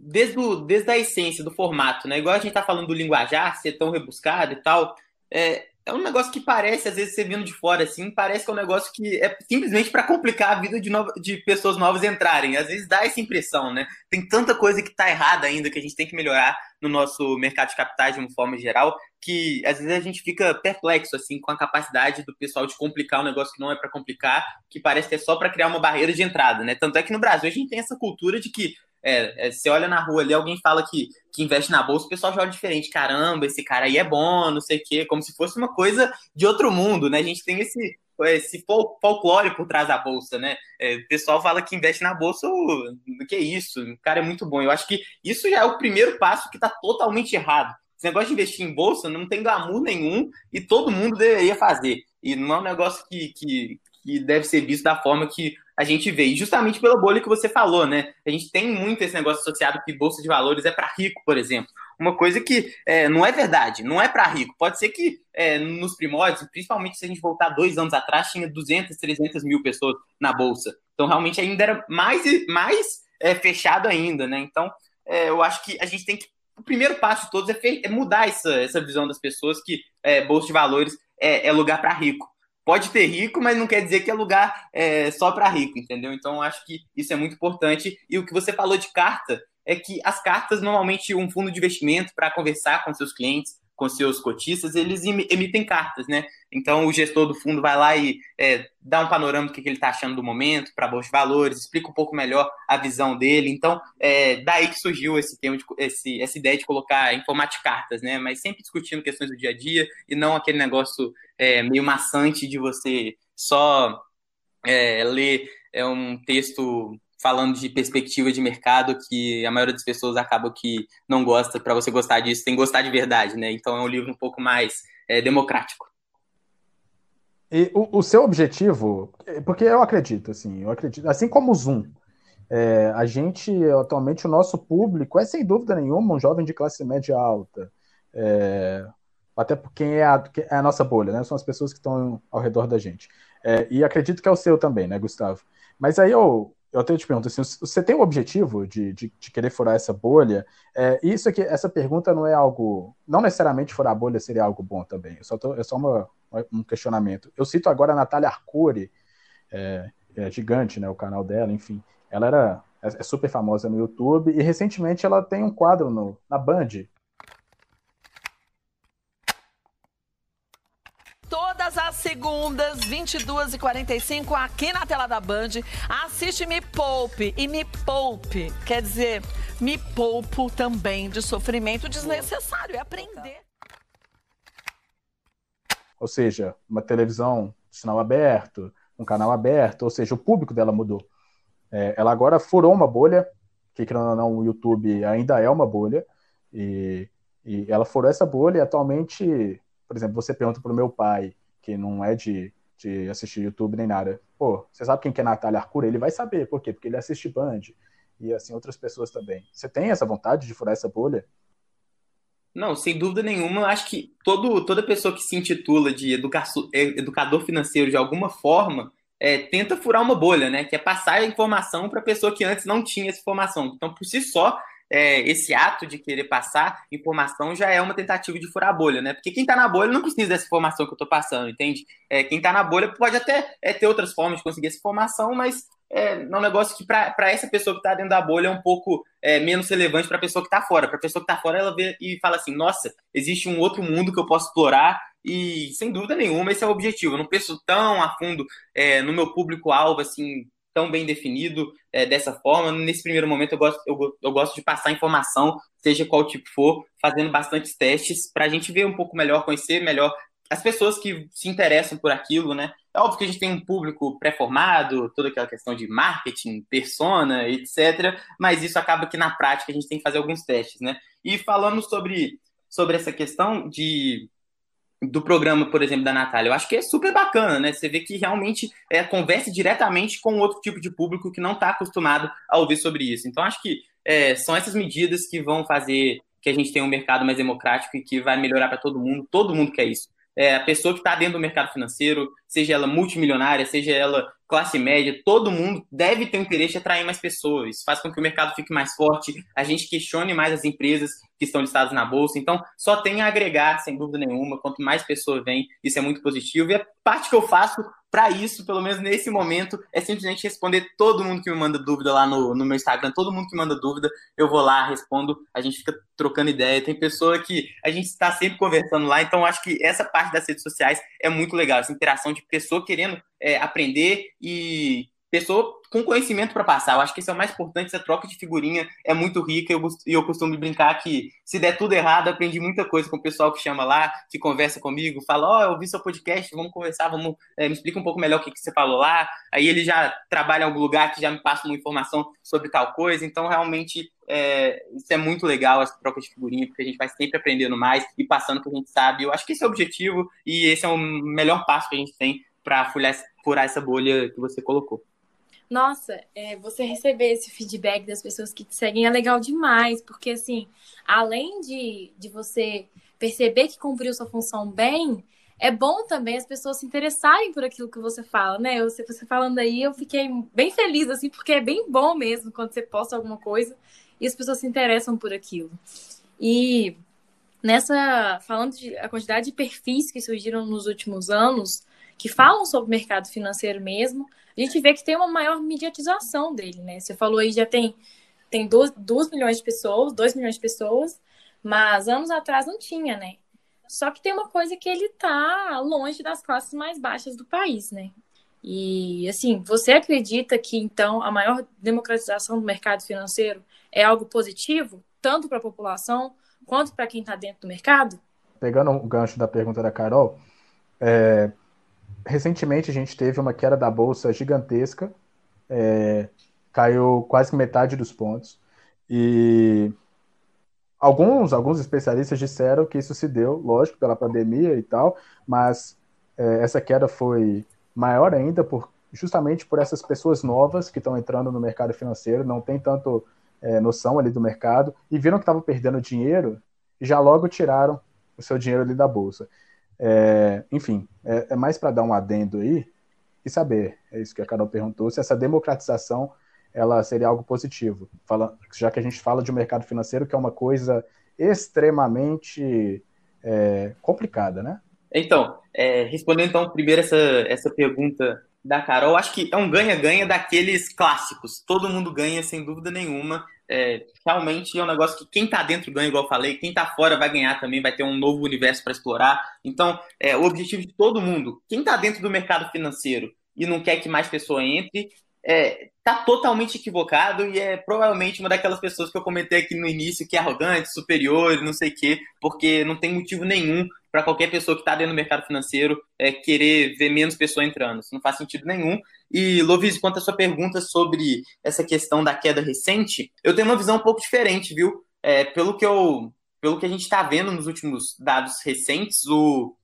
desde, o, desde a essência do formato, né? Igual a gente tá falando do linguajar ser tão rebuscado e tal, é, é um negócio que parece, às vezes, você vindo de fora, assim, parece que é um negócio que é simplesmente para complicar a vida de, no... de pessoas novas entrarem. Às vezes dá essa impressão, né? Tem tanta coisa que está errada ainda que a gente tem que melhorar no nosso mercado de capitais de uma forma geral, que às vezes a gente fica perplexo, assim, com a capacidade do pessoal de complicar um negócio que não é para complicar, que parece que é só para criar uma barreira de entrada, né? Tanto é que no Brasil a gente tem essa cultura de que é, é, você olha na rua ali, alguém fala que, que investe na bolsa, o pessoal já olha diferente. Caramba, esse cara aí é bom, não sei o quê, como se fosse uma coisa de outro mundo, né? A gente tem esse, esse folclore por trás da bolsa, né? É, o pessoal fala que investe na bolsa, o que é isso? O cara é muito bom. Eu acho que isso já é o primeiro passo que está totalmente errado. Esse negócio de investir em bolsa não tem glamour nenhum e todo mundo deveria fazer. E não é um negócio que, que, que deve ser visto da forma que a gente vê. E justamente pela bolha que você falou, né? A gente tem muito esse negócio associado que bolsa de valores é para rico, por exemplo. Uma coisa que é, não é verdade, não é para rico. Pode ser que é, nos primórdios, principalmente se a gente voltar dois anos atrás, tinha 200, 300 mil pessoas na bolsa. Então, realmente, ainda era mais, mais é, fechado ainda, né? Então, é, eu acho que a gente tem que. O primeiro passo de todos é, é mudar essa, essa visão das pessoas que é, bolsa de valores é, é lugar para rico pode ter rico, mas não quer dizer que é lugar é, só para rico, entendeu? Então, acho que isso é muito importante. E o que você falou de carta é que as cartas, normalmente, um fundo de investimento para conversar com seus clientes, com seus cotistas, eles emitem cartas, né? Então o gestor do fundo vai lá e é, dá um panorama do que, ele está achando do momento para a Bolsa de Valores, explica um pouco melhor a visão dele. Então, é daí que surgiu esse tema, de, esse, essa ideia de colocar em formato de cartas, né? Mas sempre discutindo questões do dia a dia e não aquele negócio é, meio maçante de você só é, ler é, um texto falando de perspectiva de mercado que a maioria das pessoas acaba que não gosta. Para você gostar disso, tem que gostar de verdade, né? Então é um livro um pouco mais é, democrático. E o, o, seu objetivo, porque eu acredito, assim, eu acredito, assim como o Zoom, é, a gente, atualmente, o nosso público é sem dúvida nenhuma um jovem de classe média alta. É, até por quem é a, é a nossa bolha, né? São as pessoas que estão ao redor da gente. É, e acredito que é o seu também, né, Gustavo? Mas aí eu, eu até te pergunto assim, você tem o objetivo de, de, de querer furar essa bolha? É, isso aqui, essa pergunta não é algo, não necessariamente furar a bolha seria algo bom também. Eu só tô, é só uma, um questionamento. Eu cito agora a Natália Arcuri, é, é gigante, né, o canal dela, enfim. Ela era é, é super famosa no YouTube e recentemente ela tem um quadro no, na Band Todas as segundas, 22h45, aqui na tela da Band. Assiste Me Poupe. E Me Poupe quer dizer, me poupo também de sofrimento desnecessário. É aprender. Ou seja, uma televisão, sinal aberto, um canal aberto, ou seja, o público dela mudou. É, ela agora furou uma bolha, que querendo ou não, o YouTube ainda é uma bolha, e, e ela furou essa bolha e atualmente por exemplo, você pergunta pro meu pai, que não é de, de assistir YouTube nem nada, pô, você sabe quem que é Natália Arcura? Ele vai saber, por quê? Porque ele assiste Band, e assim, outras pessoas também. Você tem essa vontade de furar essa bolha? Não, sem dúvida nenhuma. Acho que todo, toda pessoa que se intitula de educa é, educador financeiro de alguma forma é, tenta furar uma bolha, né? Que é passar a informação para a pessoa que antes não tinha essa informação. Então, por si só, é, esse ato de querer passar informação já é uma tentativa de furar a bolha, né? Porque quem está na bolha não precisa dessa informação que eu estou passando, entende? É, quem está na bolha pode até é, ter outras formas de conseguir essa informação, mas é, é um negócio que para essa pessoa que está dentro da bolha é um pouco é, menos relevante para a pessoa que está fora. Para a pessoa que está fora, ela vê e fala assim: nossa, existe um outro mundo que eu posso explorar. E sem dúvida nenhuma, esse é o objetivo. Eu não penso tão a fundo é, no meu público-alvo, assim, tão bem definido é, dessa forma. Nesse primeiro momento, eu gosto, eu, eu gosto de passar informação, seja qual tipo for, fazendo bastantes testes, para a gente ver um pouco melhor, conhecer melhor as pessoas que se interessam por aquilo, né? É óbvio que a gente tem um público pré-formado, toda aquela questão de marketing, persona, etc. Mas isso acaba que na prática a gente tem que fazer alguns testes, né? E falando sobre, sobre essa questão de do programa, por exemplo, da Natália. Eu acho que é super bacana, né? Você vê que realmente é, conversa diretamente com outro tipo de público que não está acostumado a ouvir sobre isso. Então, acho que é, são essas medidas que vão fazer que a gente tenha um mercado mais democrático e que vai melhorar para todo mundo. Todo mundo quer isso. É, a pessoa que está dentro do mercado financeiro, seja ela multimilionária, seja ela classe média, todo mundo deve ter interesse em atrair mais pessoas. Isso faz com que o mercado fique mais forte, a gente questione mais as empresas que estão listadas na bolsa. Então, só tem a agregar, sem dúvida nenhuma. Quanto mais pessoas vêm, isso é muito positivo. E a parte que eu faço para isso, pelo menos nesse momento, é simplesmente responder todo mundo que me manda dúvida lá no, no meu Instagram. Todo mundo que manda dúvida, eu vou lá, respondo, a gente fica trocando ideia. Tem pessoa que a gente está sempre conversando lá, então acho que essa parte das redes sociais é muito legal, essa interação de pessoa querendo é, aprender e pessoa com conhecimento para passar. Eu acho que isso é o mais importante, essa troca de figurinha é muito rica e eu, eu costumo brincar que se der tudo errado, aprendi muita coisa com o pessoal que chama lá, que conversa comigo, fala, ó, oh, eu ouvi seu podcast, vamos conversar, vamos, é, me explica um pouco melhor o que, que você falou lá. Aí ele já trabalha em algum lugar que já me passa uma informação sobre tal coisa, então realmente é, isso é muito legal, essa troca de figurinha, porque a gente vai sempre aprendendo mais e passando o que a gente sabe. Eu acho que esse é o objetivo e esse é o melhor passo que a gente tem para furar essa bolha que você colocou. Nossa, é, você receber esse feedback das pessoas que te seguem é legal demais, porque assim, além de, de você perceber que cumpriu sua função bem, é bom também as pessoas se interessarem por aquilo que você fala, né? Você, você falando aí, eu fiquei bem feliz, assim, porque é bem bom mesmo quando você posta alguma coisa e as pessoas se interessam por aquilo. E nessa, falando de a quantidade de perfis que surgiram nos últimos anos, que falam sobre o mercado financeiro mesmo, a gente vê que tem uma maior mediatização dele, né? Você falou aí já tem, tem 2 milhões de pessoas, 2 milhões de pessoas, mas anos atrás não tinha, né? Só que tem uma coisa que ele tá longe das classes mais baixas do país, né? E assim, você acredita que então a maior democratização do mercado financeiro é algo positivo, tanto para a população quanto para quem está dentro do mercado? Pegando o gancho da pergunta da Carol, é, recentemente a gente teve uma queda da bolsa gigantesca, é, caiu quase metade dos pontos. E alguns, alguns especialistas disseram que isso se deu, lógico, pela pandemia e tal, mas é, essa queda foi maior ainda por justamente por essas pessoas novas que estão entrando no mercado financeiro, não tem tanto é, noção ali do mercado e viram que estavam perdendo dinheiro e já logo tiraram o seu dinheiro ali da bolsa. É, enfim, é, é mais para dar um adendo aí e saber, é isso que a Carol perguntou, se essa democratização ela seria algo positivo, fala, já que a gente fala de um mercado financeiro que é uma coisa extremamente é, complicada, né? Então, é, respondendo então primeiro essa, essa pergunta da Carol, acho que é um ganha-ganha daqueles clássicos. Todo mundo ganha, sem dúvida nenhuma. É, realmente é um negócio que quem tá dentro ganha, igual eu falei, quem tá fora vai ganhar também, vai ter um novo universo para explorar. Então, é, o objetivo de todo mundo, quem tá dentro do mercado financeiro e não quer que mais pessoa entre, é, tá totalmente equivocado e é provavelmente uma daquelas pessoas que eu comentei aqui no início que é arrogante, superior, não sei o quê, porque não tem motivo nenhum para qualquer pessoa que está dentro do mercado financeiro é, querer ver menos pessoas entrando. Isso não faz sentido nenhum. E, Lovis, quanto à sua pergunta sobre essa questão da queda recente, eu tenho uma visão um pouco diferente, viu? É, pelo que eu pelo que a gente está vendo nos últimos dados recentes, o,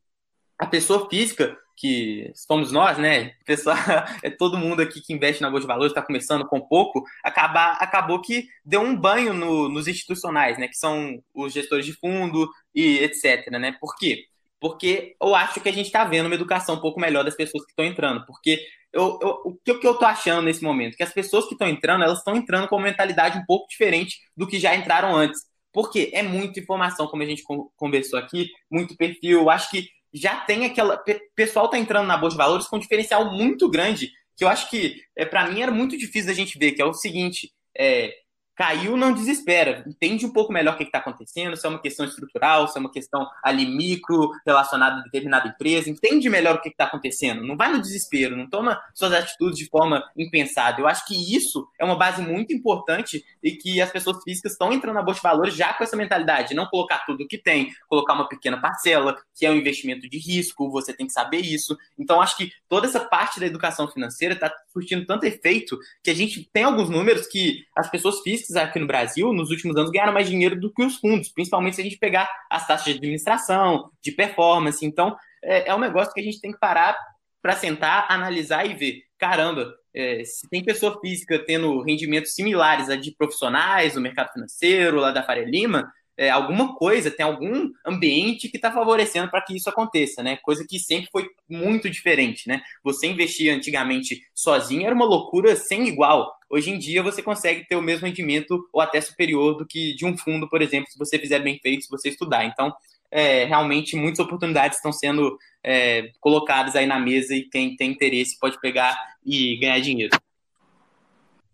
a pessoa física que somos nós, né? Pessoal, é todo mundo aqui que investe na Bolsa de Valores, está começando com pouco, acabar, acabou que deu um banho no, nos institucionais, né? Que são os gestores de fundo e etc, né? Por quê? Porque eu acho que a gente está vendo uma educação um pouco melhor das pessoas que estão entrando. Porque eu, eu, o que, eu estou achando nesse momento? Que as pessoas que estão entrando, elas estão entrando com uma mentalidade um pouco diferente do que já entraram antes. Porque é muita informação, como a gente conversou aqui, muito perfil. Eu acho que já tem aquela. O pessoal tá entrando na Bolsa de Valores com um diferencial muito grande, que eu acho que, é, para mim, era muito difícil da gente ver, que é o seguinte. É, caiu, não desespera. Entende um pouco melhor o que está acontecendo, se é uma questão estrutural, se é uma questão ali micro, relacionada a determinada empresa. Entende melhor o que está acontecendo. Não vai no desespero, não toma suas atitudes de forma impensada. Eu acho que isso é uma base muito importante e que as pessoas físicas estão entrando na Bolsa de Valores já com essa mentalidade. Não colocar tudo o que tem, colocar uma pequena parcela, que é um investimento de risco, você tem que saber isso. Então, acho que toda essa parte da educação financeira está surtindo tanto efeito que a gente tem alguns números que as pessoas físicas aqui no Brasil, nos últimos anos, ganharam mais dinheiro do que os fundos, principalmente se a gente pegar as taxas de administração, de performance. Então, é, é um negócio que a gente tem que parar para sentar, analisar e ver. Caramba, é, se tem pessoa física tendo rendimentos similares a de profissionais no mercado financeiro, lá da Faria Lima, é, alguma coisa, tem algum ambiente que está favorecendo para que isso aconteça, né? Coisa que sempre foi muito diferente, né? Você investir antigamente sozinho era uma loucura sem igual. Hoje em dia você consegue ter o mesmo rendimento ou até superior do que de um fundo, por exemplo, se você fizer bem feito, se você estudar. Então, é, realmente muitas oportunidades estão sendo é, colocadas aí na mesa e quem tem interesse pode pegar e ganhar dinheiro.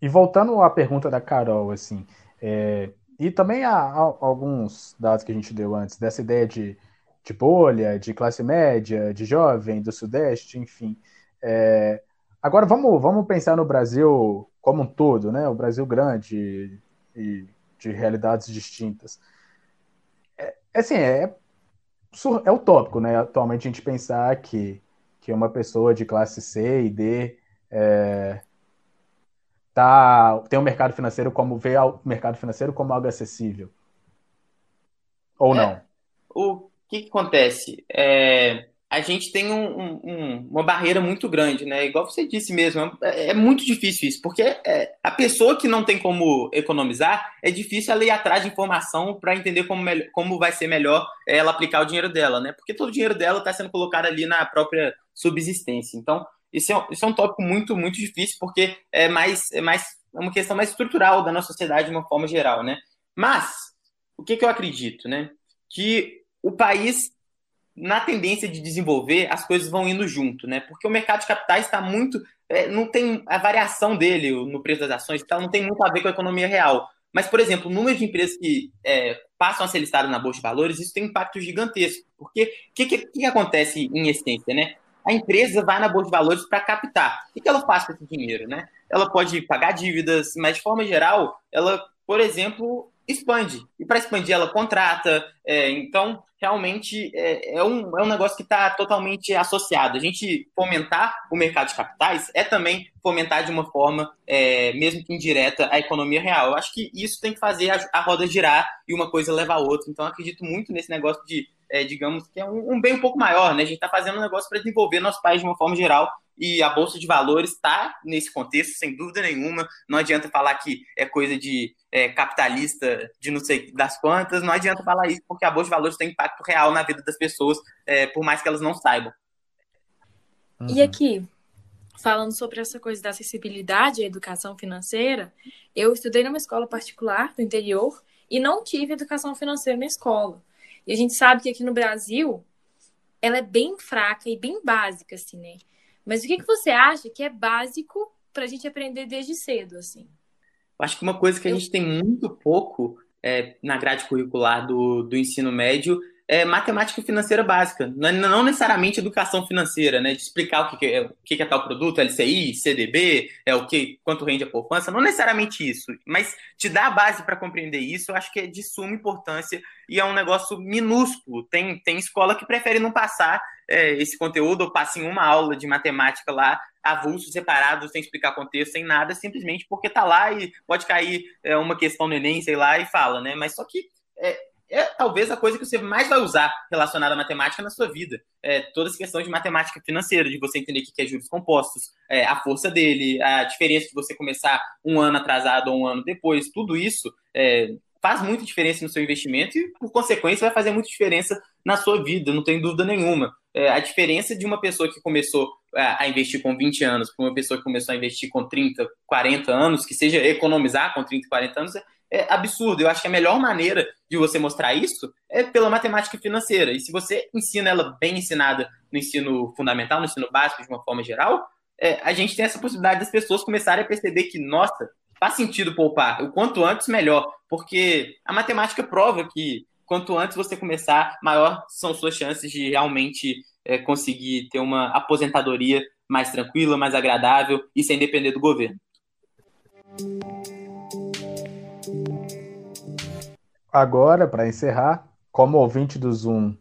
E voltando à pergunta da Carol, assim, é, e também há, há, alguns dados que a gente deu antes, dessa ideia de, de bolha, de classe média, de jovem, do Sudeste, enfim. É, agora vamos, vamos pensar no Brasil como um todo, né? O Brasil grande e de realidades distintas. É, assim, é, é utópico, né? Atualmente a gente pensar que, que uma pessoa de classe C e D é, tá, tem o um mercado financeiro como vê o mercado financeiro como algo acessível. Ou é, não? O que, que acontece? É, a gente tem um, um, uma barreira muito grande, né? Igual você disse mesmo, é, é muito difícil isso, porque é, a pessoa que não tem como economizar, é difícil ela ir atrás de informação para entender como, como vai ser melhor ela aplicar o dinheiro dela, né? Porque todo o dinheiro dela está sendo colocado ali na própria subsistência. Então, isso é, isso é um tópico muito, muito difícil, porque é mais, é mais é uma questão mais estrutural da nossa sociedade de uma forma geral, né? Mas, o que, que eu acredito, né? Que o país, na tendência de desenvolver, as coisas vão indo junto, né? Porque o mercado de capitais está muito. É, não tem a variação dele no preço das ações tal, não tem muito a ver com a economia real. Mas, por exemplo, o número de empresas que é, passam a ser listadas na Bolsa de Valores, isso tem um impacto gigantesco. Porque o que, que, que, acontece em essência, né? A empresa vai na bolsa de valores para captar. O que ela faz com esse dinheiro, né? Ela pode pagar dívidas, mas de forma geral, ela, por exemplo, expande. E para expandir, ela contrata. É, então, realmente, é, é, um, é um negócio que está totalmente associado. A gente fomentar o mercado de capitais é também fomentar de uma forma, é, mesmo que indireta, a economia real. Eu acho que isso tem que fazer a, a roda girar e uma coisa levar a outra. Então, acredito muito nesse negócio de é, digamos que é um, um, bem um pouco maior, né? A gente está fazendo um negócio para desenvolver nosso país de uma forma geral e a Bolsa de Valores está nesse contexto, sem dúvida nenhuma. Não adianta falar que é coisa de é, capitalista de não sei das quantas, não adianta falar isso, porque a Bolsa de Valores tem impacto real na vida das pessoas, é, por mais que elas não saibam. Uhum. E aqui, falando sobre essa coisa da acessibilidade à educação financeira, eu estudei numa escola particular do interior e não tive educação financeira na escola. E a gente sabe que aqui no Brasil ela é bem fraca e bem básica, assim, né? Mas o que, que você acha que é básico para a gente aprender desde cedo, assim? Acho que uma coisa que a gente tem muito pouco é, na grade curricular do, do ensino médio é, matemática financeira básica, não, não, necessariamente educação financeira, né? De explicar o que, é, o que é tal produto, LCI, CDB, é o que, quanto rende a poupança, não necessariamente isso, mas te dar a base para compreender isso, eu acho que é de suma importância e é um negócio minúsculo. Tem, tem escola que prefere não passar é, esse conteúdo ou passa em uma aula de matemática lá, avulso, separado, sem explicar contexto, sem nada, simplesmente porque tá lá e pode cair é, uma questão no Enem, sei lá, e fala, né? Mas só que é, é talvez a coisa que você mais vai usar relacionada à matemática na sua vida. É, toda essa questão de matemática financeira, de você entender o que é juros compostos, é, a força dele, a diferença de você começar um ano atrasado ou um ano depois, tudo isso é, faz muita diferença no seu investimento e, por consequência, vai fazer muita diferença na sua vida, não tem dúvida nenhuma. É, a diferença de uma pessoa que começou a investir com 20 anos para uma pessoa que começou a investir com 30, 40 anos, que seja economizar com 30, 40 anos, é, absurdo. Eu acho que a melhor maneira de você mostrar isso é pela matemática financeira. E se você ensina ela bem ensinada no ensino fundamental, no ensino básico, de uma forma geral, é, a gente tem essa possibilidade das pessoas começarem a perceber que, nossa, faz sentido poupar. O quanto antes, melhor. Porque a matemática prova que quanto antes você começar, maior são suas chances de realmente é, conseguir ter uma aposentadoria mais tranquila, mais agradável e sem depender do governo. Agora, para encerrar, como ouvinte do Zoom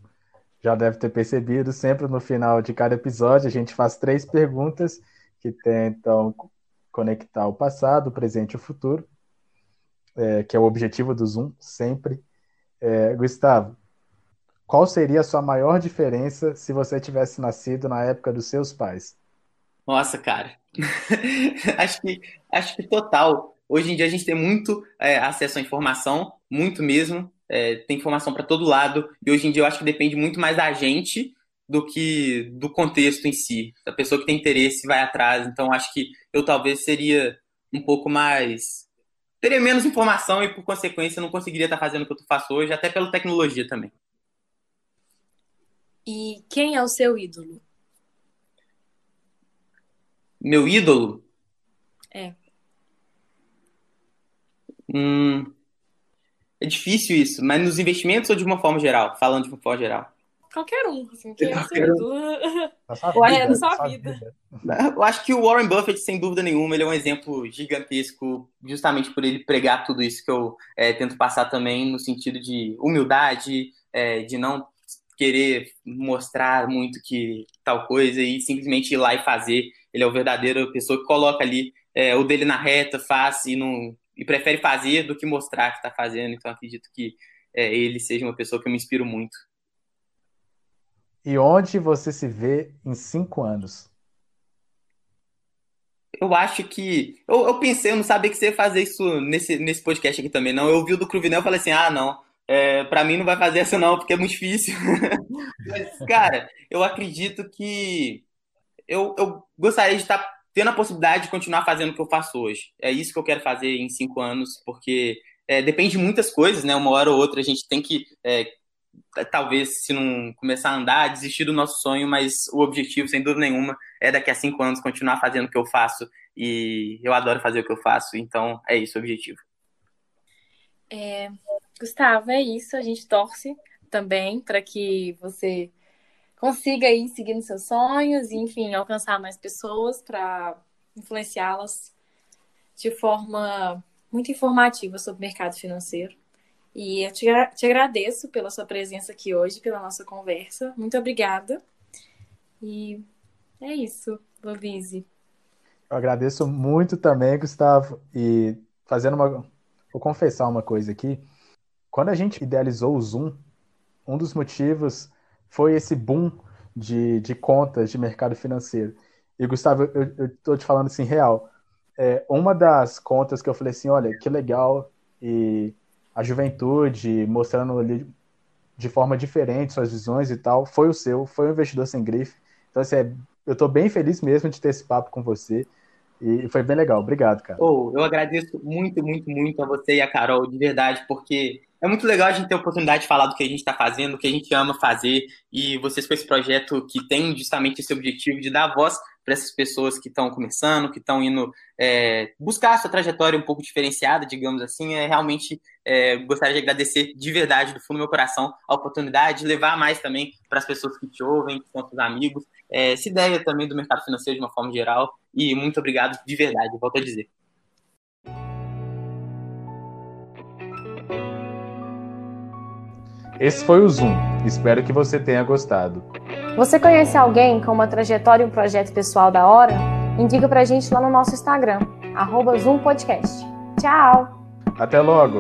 já deve ter percebido, sempre no final de cada episódio a gente faz três perguntas que tentam conectar o passado, o presente e o futuro, é, que é o objetivo do Zoom, sempre. É, Gustavo, qual seria a sua maior diferença se você tivesse nascido na época dos seus pais? Nossa, cara. acho, que, acho que total. Hoje em dia a gente tem muito é, acesso à informação, muito mesmo. é, tem informação para todo lado, e hoje em dia eu acho que depende muito mais da gente do que do contexto em si. A pessoa que tem interesse vai atrás, então acho que eu talvez seria um pouco mais. teria menos informação e, por consequência, não conseguiria estar fazendo o que eu faço hoje, até pela tecnologia também. E quem é o seu ídolo? Meu ídolo? É. Hum, é difícil isso, mas nos investimentos ou de uma forma geral? Falando de uma forma geral. Qualquer um, assim, quem é o seu ídolo? É, na sua vida. Eu acho que o Warren Buffett, sem dúvida nenhuma, ele é um exemplo gigantesco, justamente por ele pregar tudo isso que eu é, tento passar também, no sentido de humildade, é, de não querer mostrar muito que tal coisa e simplesmente ir lá e fazer. Ele é o verdadeiro pessoa que coloca ali é, o dele na reta, faz e, não, e prefere fazer do que mostrar que está fazendo. Então acredito que é, ele seja uma pessoa que eu me inspiro muito. E onde você se vê em cinco anos? Eu acho que. Eu, eu pensei, eu não sabia que você ia fazer isso nesse, nesse podcast aqui também, não. Eu ouvi o do Cruvinel e falei assim: ah, não. É, para mim não vai fazer essa não, porque é muito difícil. Mas, cara, eu acredito que eu, eu gostaria de estar tendo a possibilidade de continuar fazendo o que eu faço hoje. É isso que eu quero fazer em cinco anos, porque é, depende de muitas coisas, né? Uma hora ou outra a gente tem que, é, talvez, se não começar a andar, desistir do nosso sonho, mas o objetivo, sem dúvida nenhuma, é daqui a cinco anos continuar fazendo o que eu faço. E eu adoro fazer o que eu faço, então é isso o objetivo. É, Gustavo, é isso. A gente torce também para que você consiga ir seguindo seus sonhos e, enfim, alcançar mais pessoas para influenciá-las de forma muito informativa sobre o mercado financeiro. E eu te, te agradeço pela sua presença aqui hoje, pela nossa conversa. Muito obrigada. E é isso, Lovise. Eu agradeço muito também, Gustavo. E fazendo uma. Vou confessar uma coisa aqui. Quando a gente idealizou o Zoom, um dos motivos foi esse boom de, de contas de mercado financeiro. E, Gustavo, eu estou te falando assim, real. É, uma das contas que eu falei assim, olha, que legal, e a juventude mostrando ali de forma diferente suas visões e tal, foi o seu, foi o Investidor Sem Grife. Então, assim, é, eu estou bem feliz mesmo de ter esse papo com você. E foi bem legal. Obrigado, cara. Oh, eu agradeço muito, muito, muito a você e a Carol, de verdade, porque é muito legal a gente ter a oportunidade de falar do que a gente está fazendo, do que a gente ama fazer, e vocês com esse projeto que tem justamente esse objetivo de dar voz para essas pessoas que estão começando, que estão indo é, buscar a sua trajetória um pouco diferenciada, digamos assim, é realmente é, gostaria de agradecer de verdade, do fundo do meu coração, a oportunidade de levar mais também para as pessoas que te ouvem, que são seus amigos, é, essa ideia também do mercado financeiro de uma forma geral, e muito obrigado de verdade, volto a dizer. Esse foi o Zoom. Espero que você tenha gostado. Você conhece alguém com uma trajetória e um projeto pessoal da hora? Indica pra gente lá no nosso Instagram, arroba Zoom Podcast. Tchau! Até logo!